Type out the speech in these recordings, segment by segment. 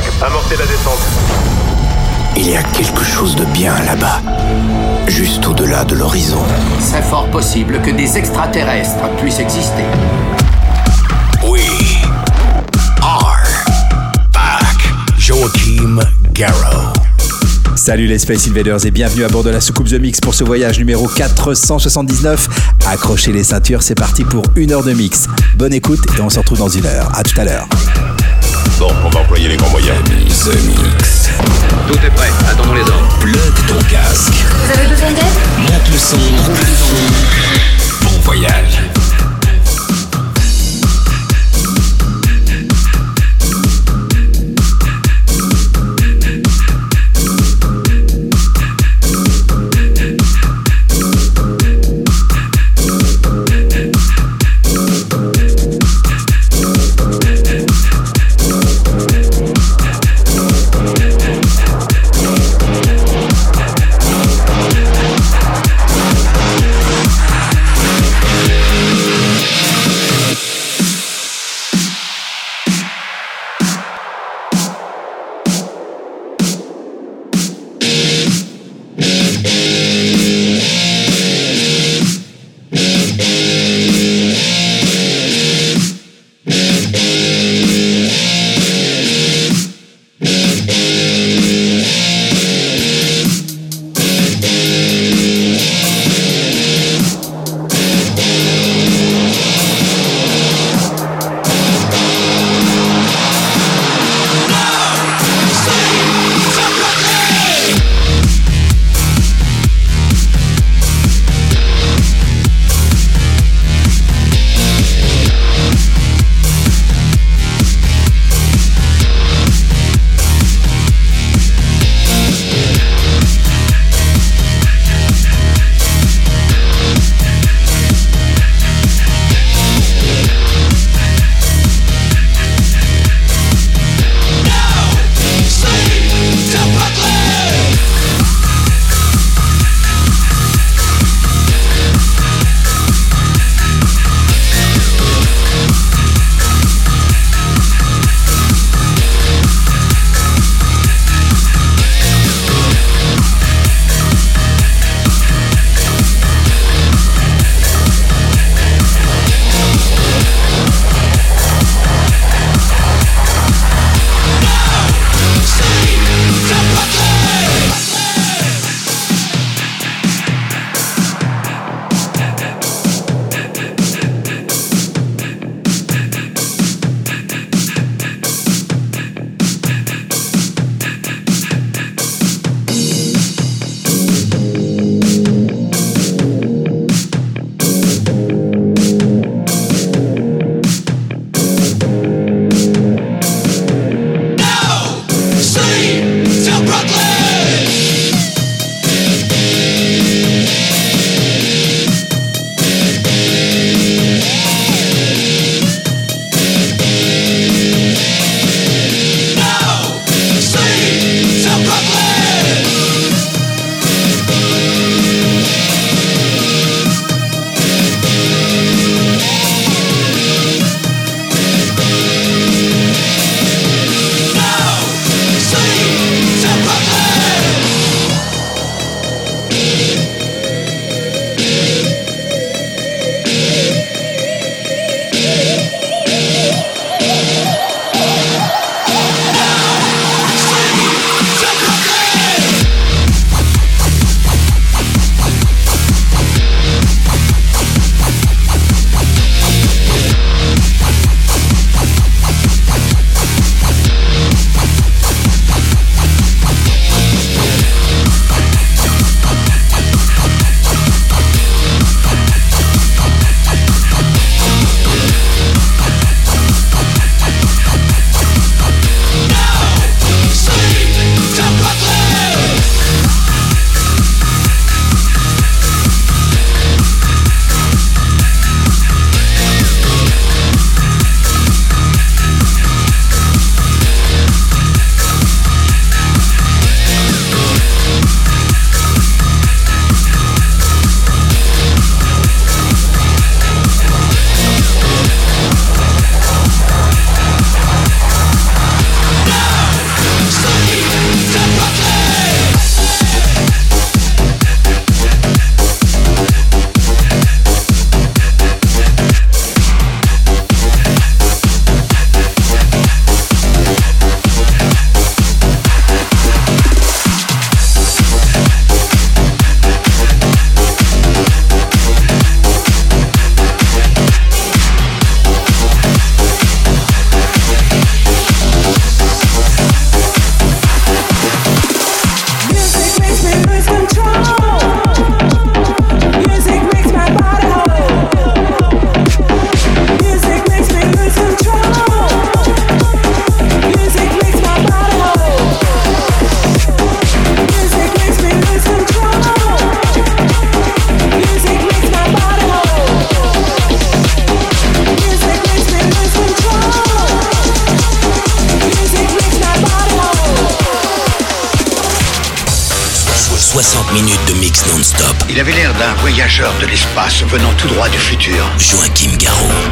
5, amorcez la descente. Il y a quelque chose de bien là-bas, juste au-delà de l'horizon. C'est fort possible que des extraterrestres puissent exister. We are back. Joachim Garrow. Salut les Space Invaders et bienvenue à bord de la soucoupe The Mix pour ce voyage numéro 479. Accrochez les ceintures, c'est parti pour une heure de mix. Bonne écoute et on se retrouve dans une heure. À tout à l'heure. Bon, on va employer les grands moyens. The Mix. Tout est prêt, attendons les ordres. Plug ton casque. Vous avez besoin d'aide? Monte le son. Monte le son. Bon voyage. Voyageur de l'espace venant tout droit du futur. Joachim Garraud.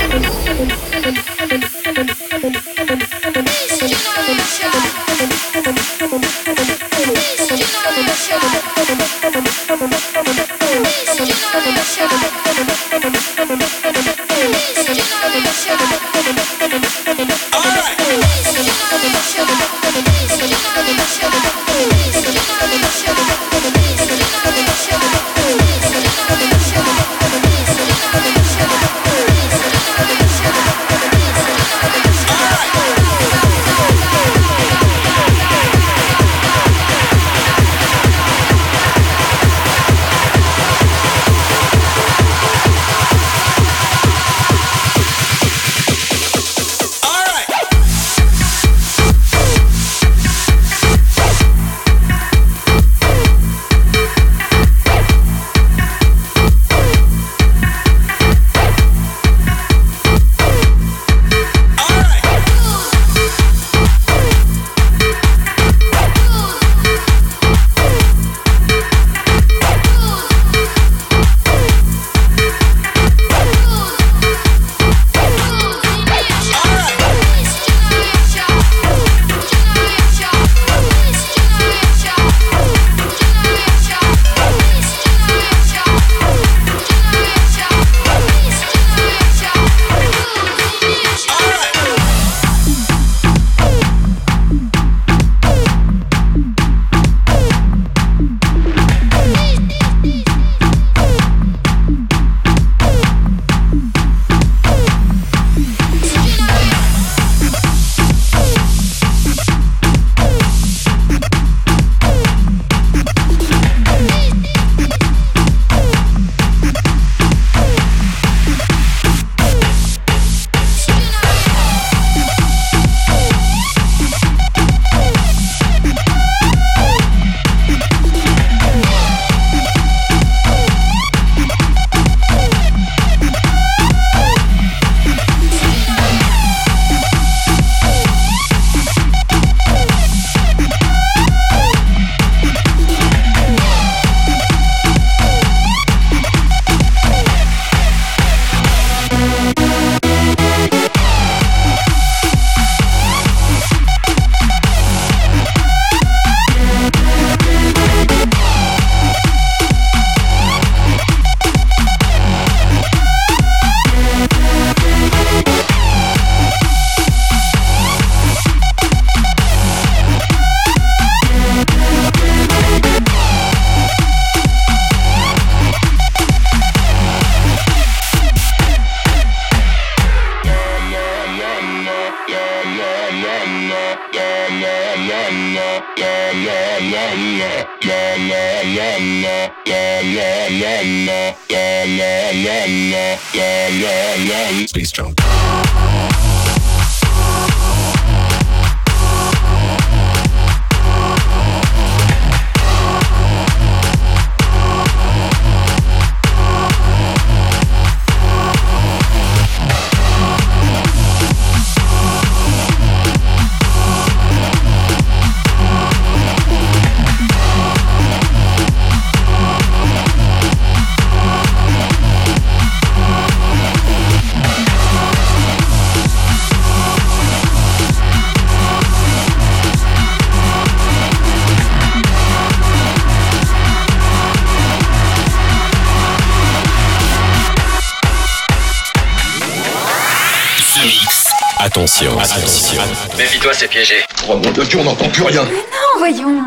C'est piégé. Oh mon dieu, on n'entend plus rien. Non, voyons.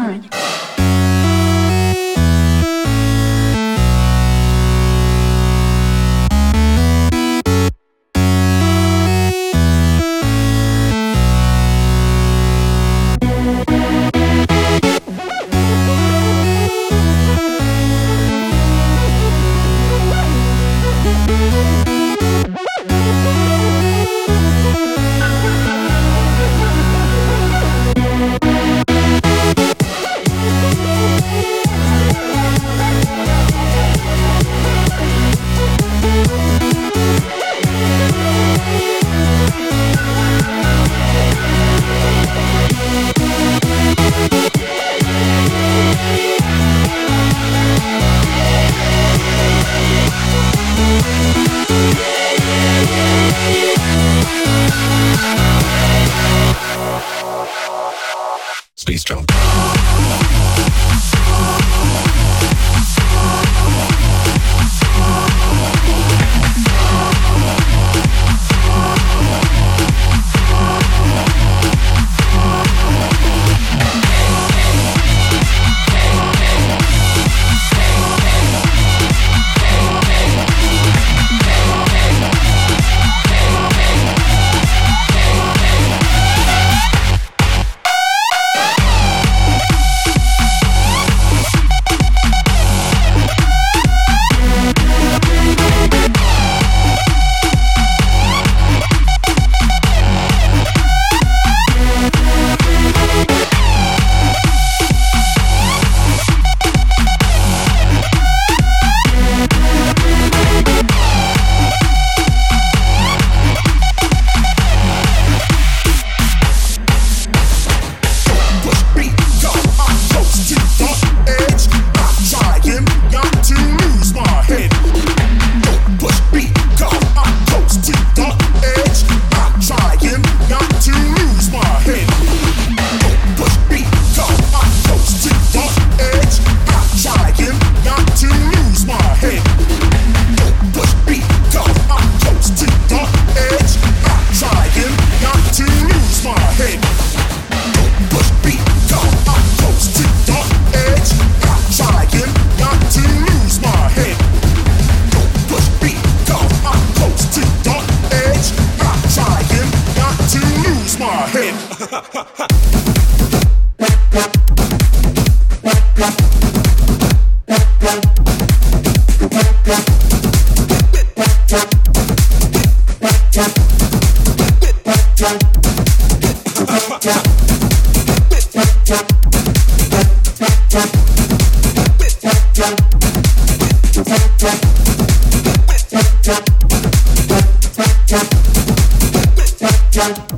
Jump.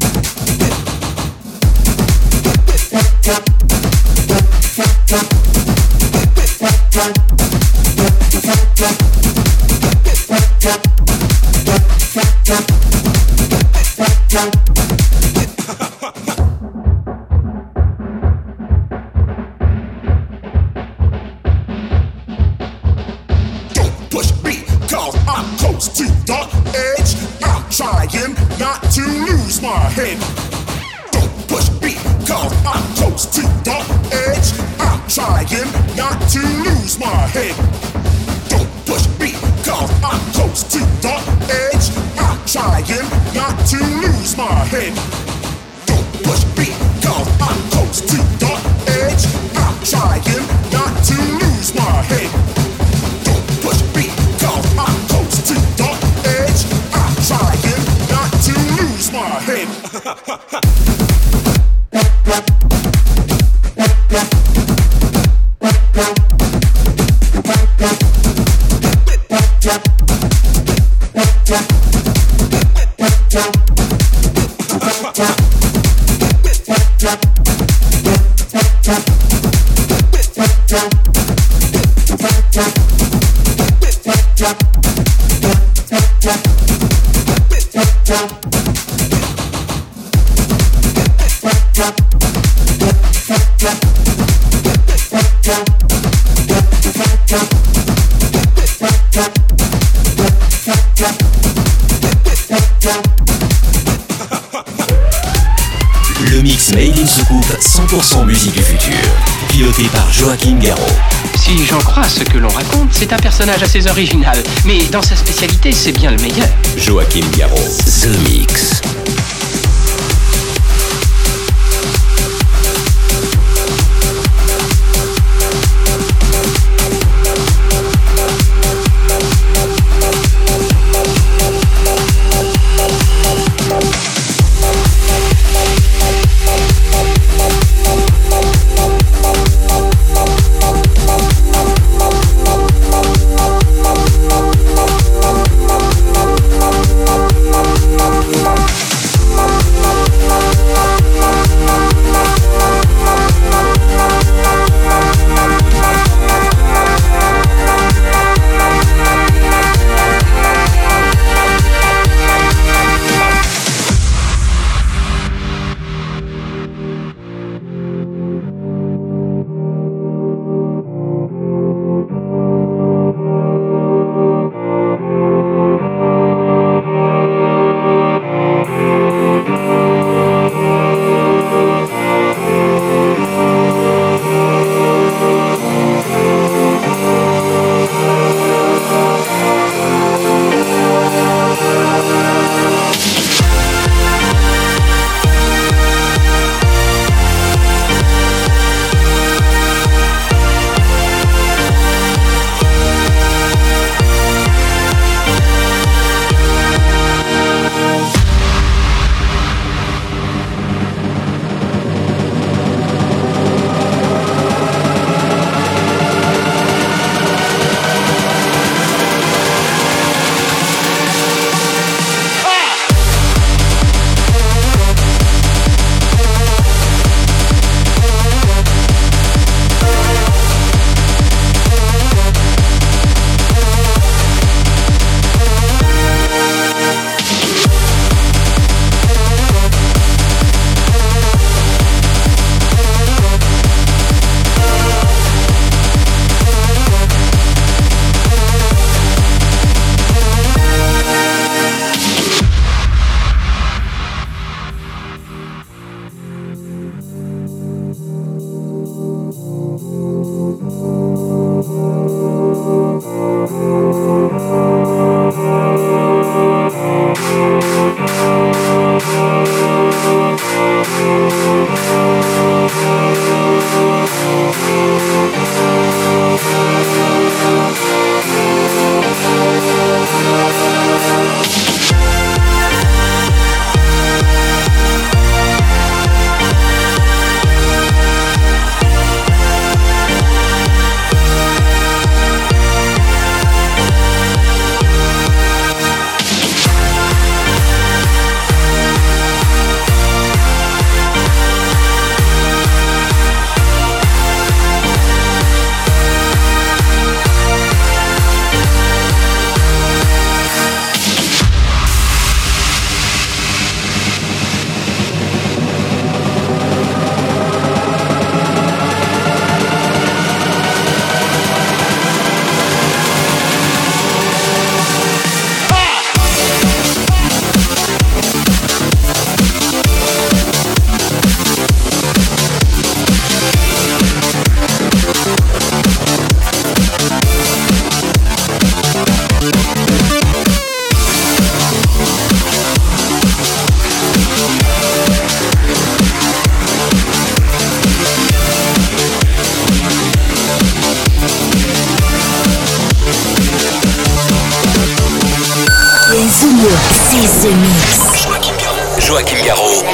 Piloté par Joachim Garraud. Si j'en crois ce que l'on raconte, c'est un personnage assez original. Mais dans sa spécialité, c'est bien le meilleur. Joachim Garraud. The Mix. The Mix. Joachim Garraud.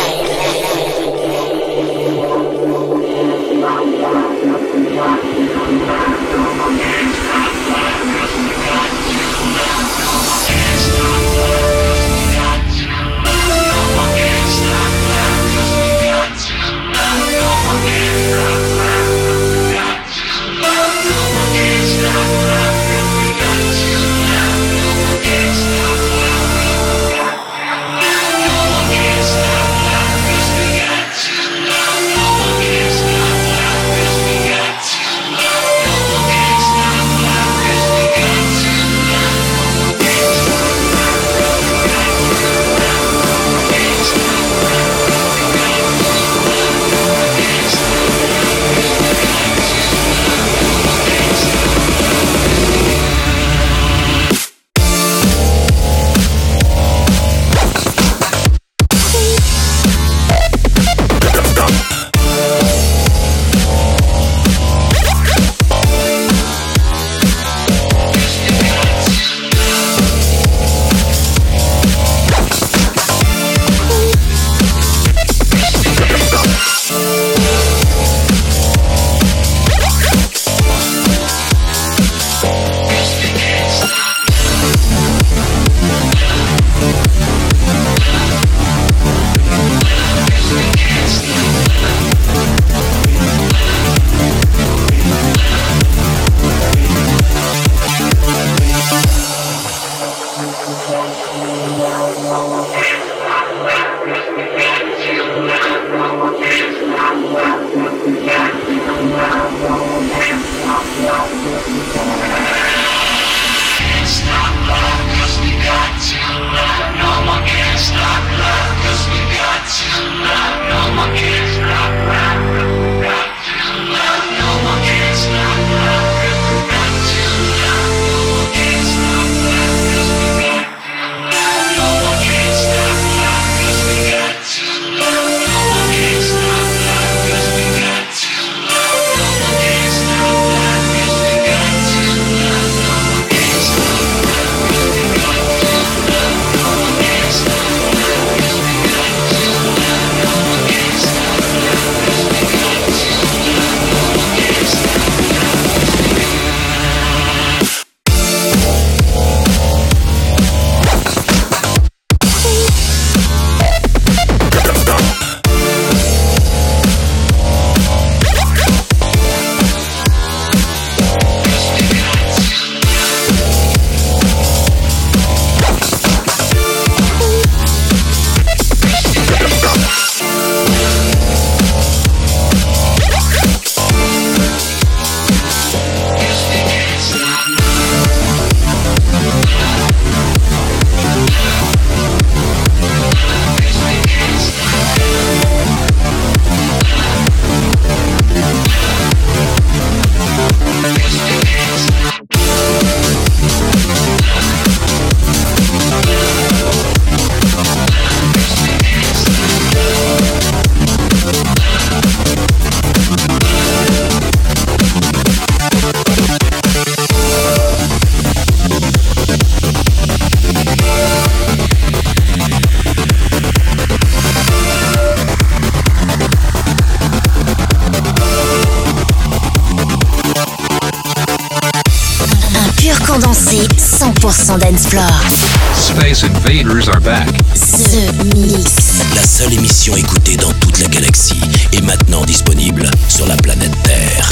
Invaders are back. The Mix. La seule émission écoutée dans toute la galaxie est maintenant disponible sur la planète Terre.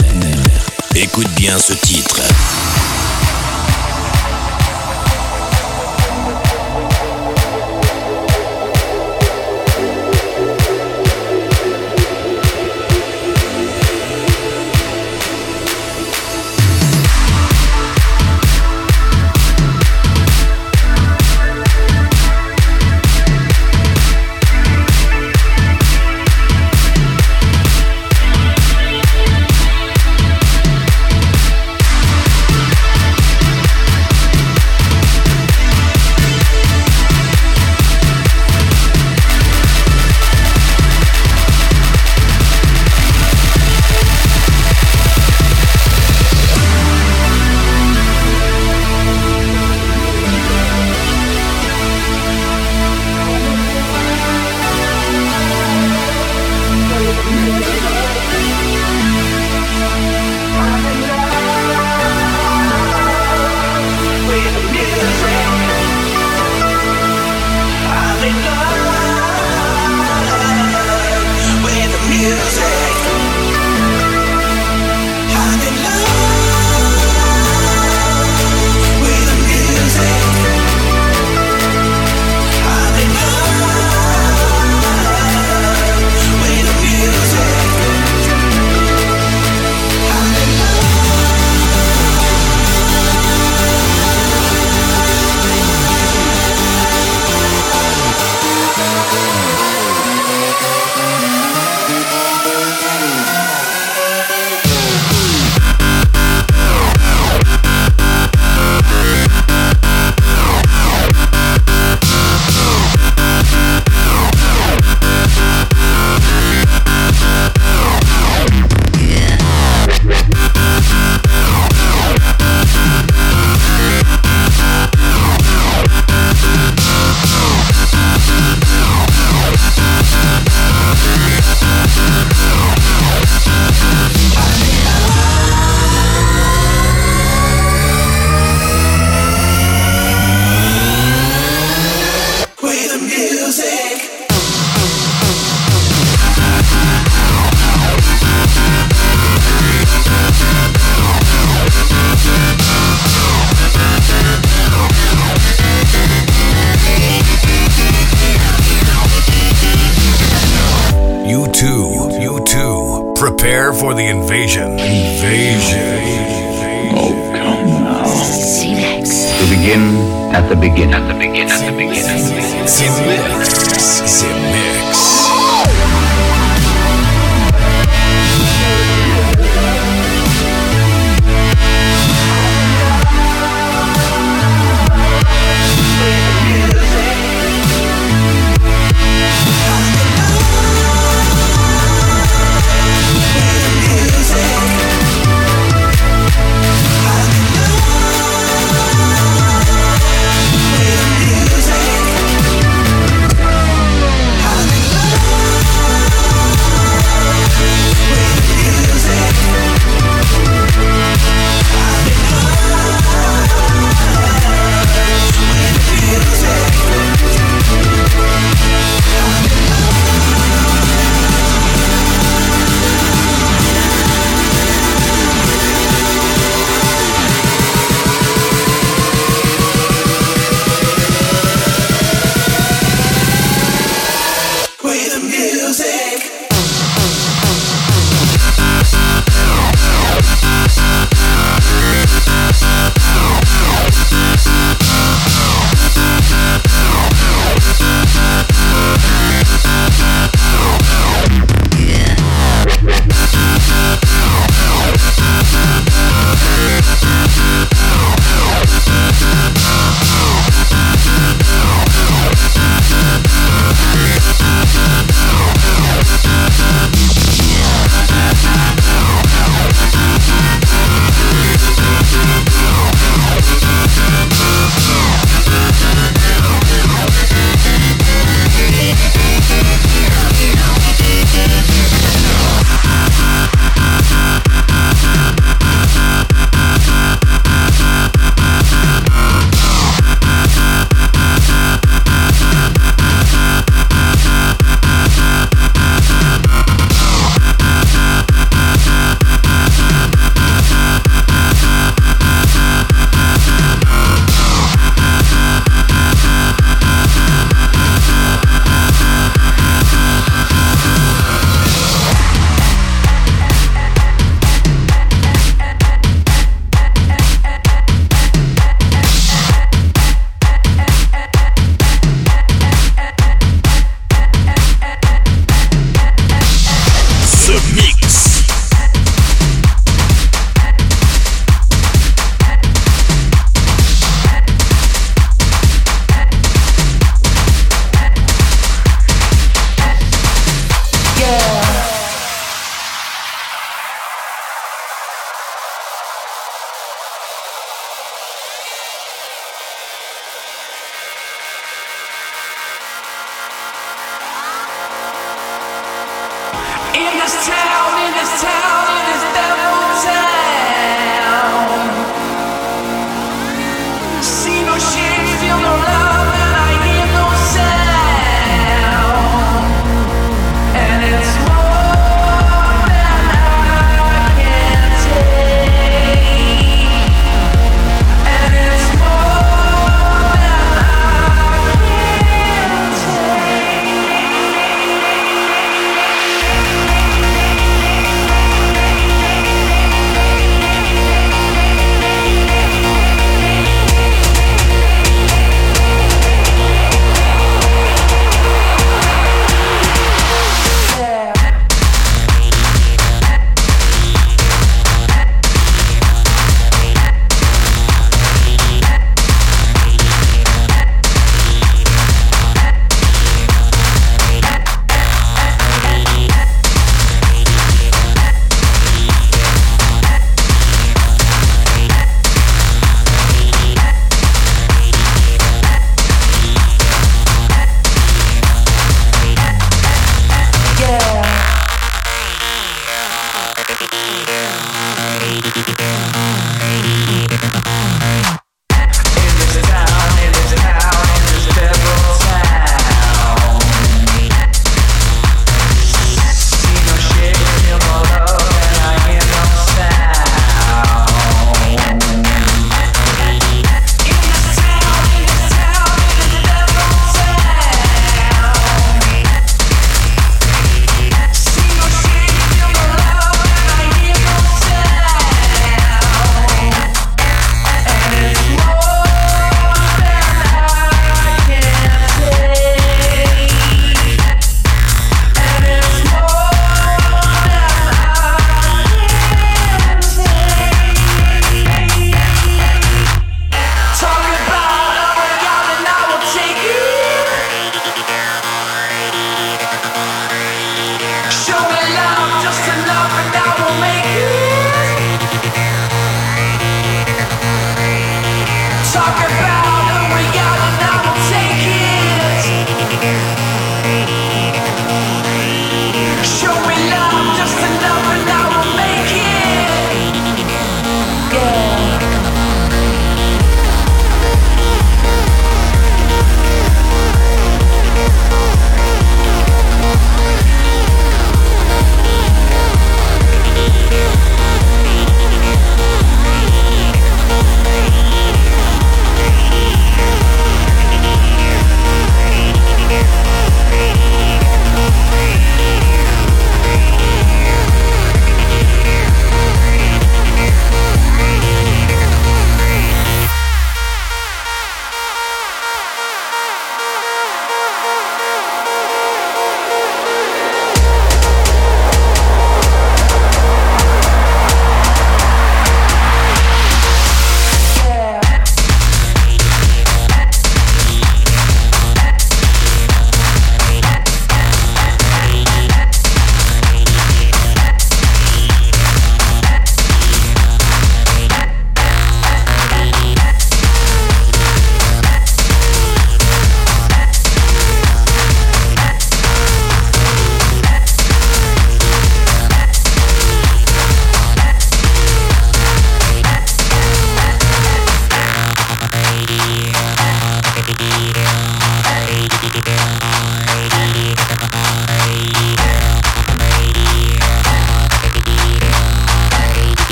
Écoute bien ce titre.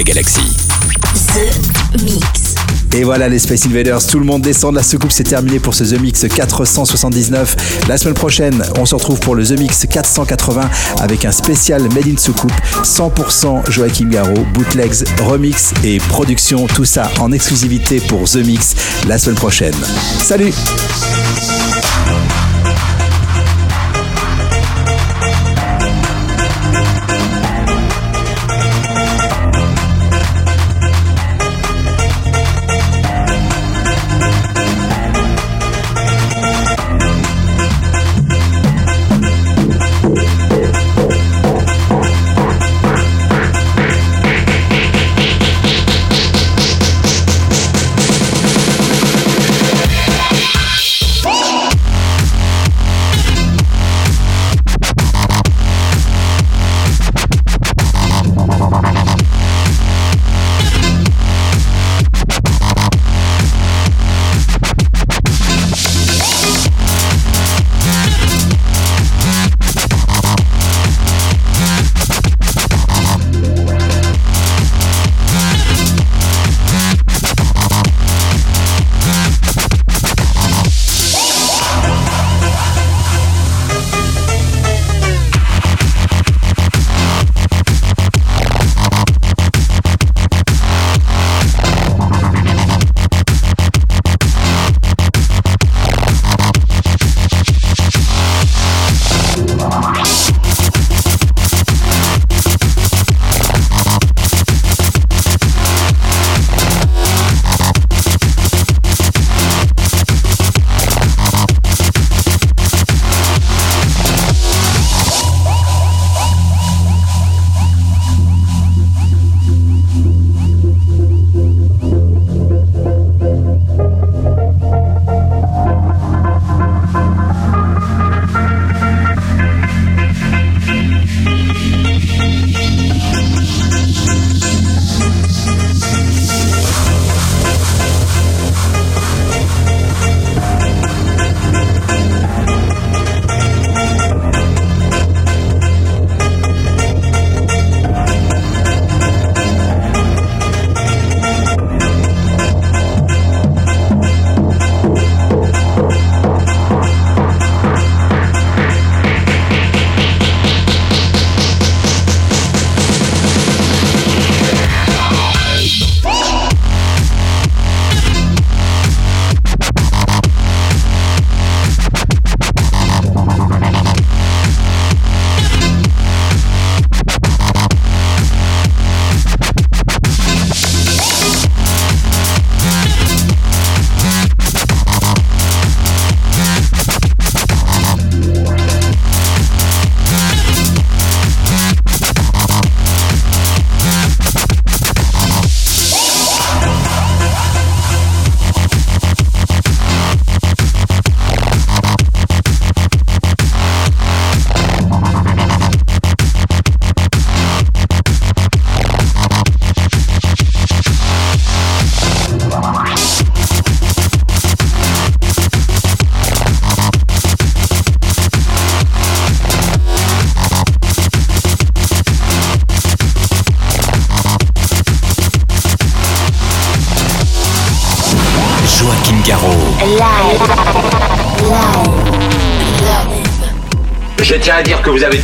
La galaxie. The Mix. Et voilà les Space Invaders, tout le monde descend, la soucoupe c'est terminé pour ce The Mix 479. La semaine prochaine, on se retrouve pour le The Mix 480 avec un spécial Made in Soucoupe, 100% Joachim Garraud, bootlegs, remix et production, tout ça en exclusivité pour The Mix la semaine prochaine. Salut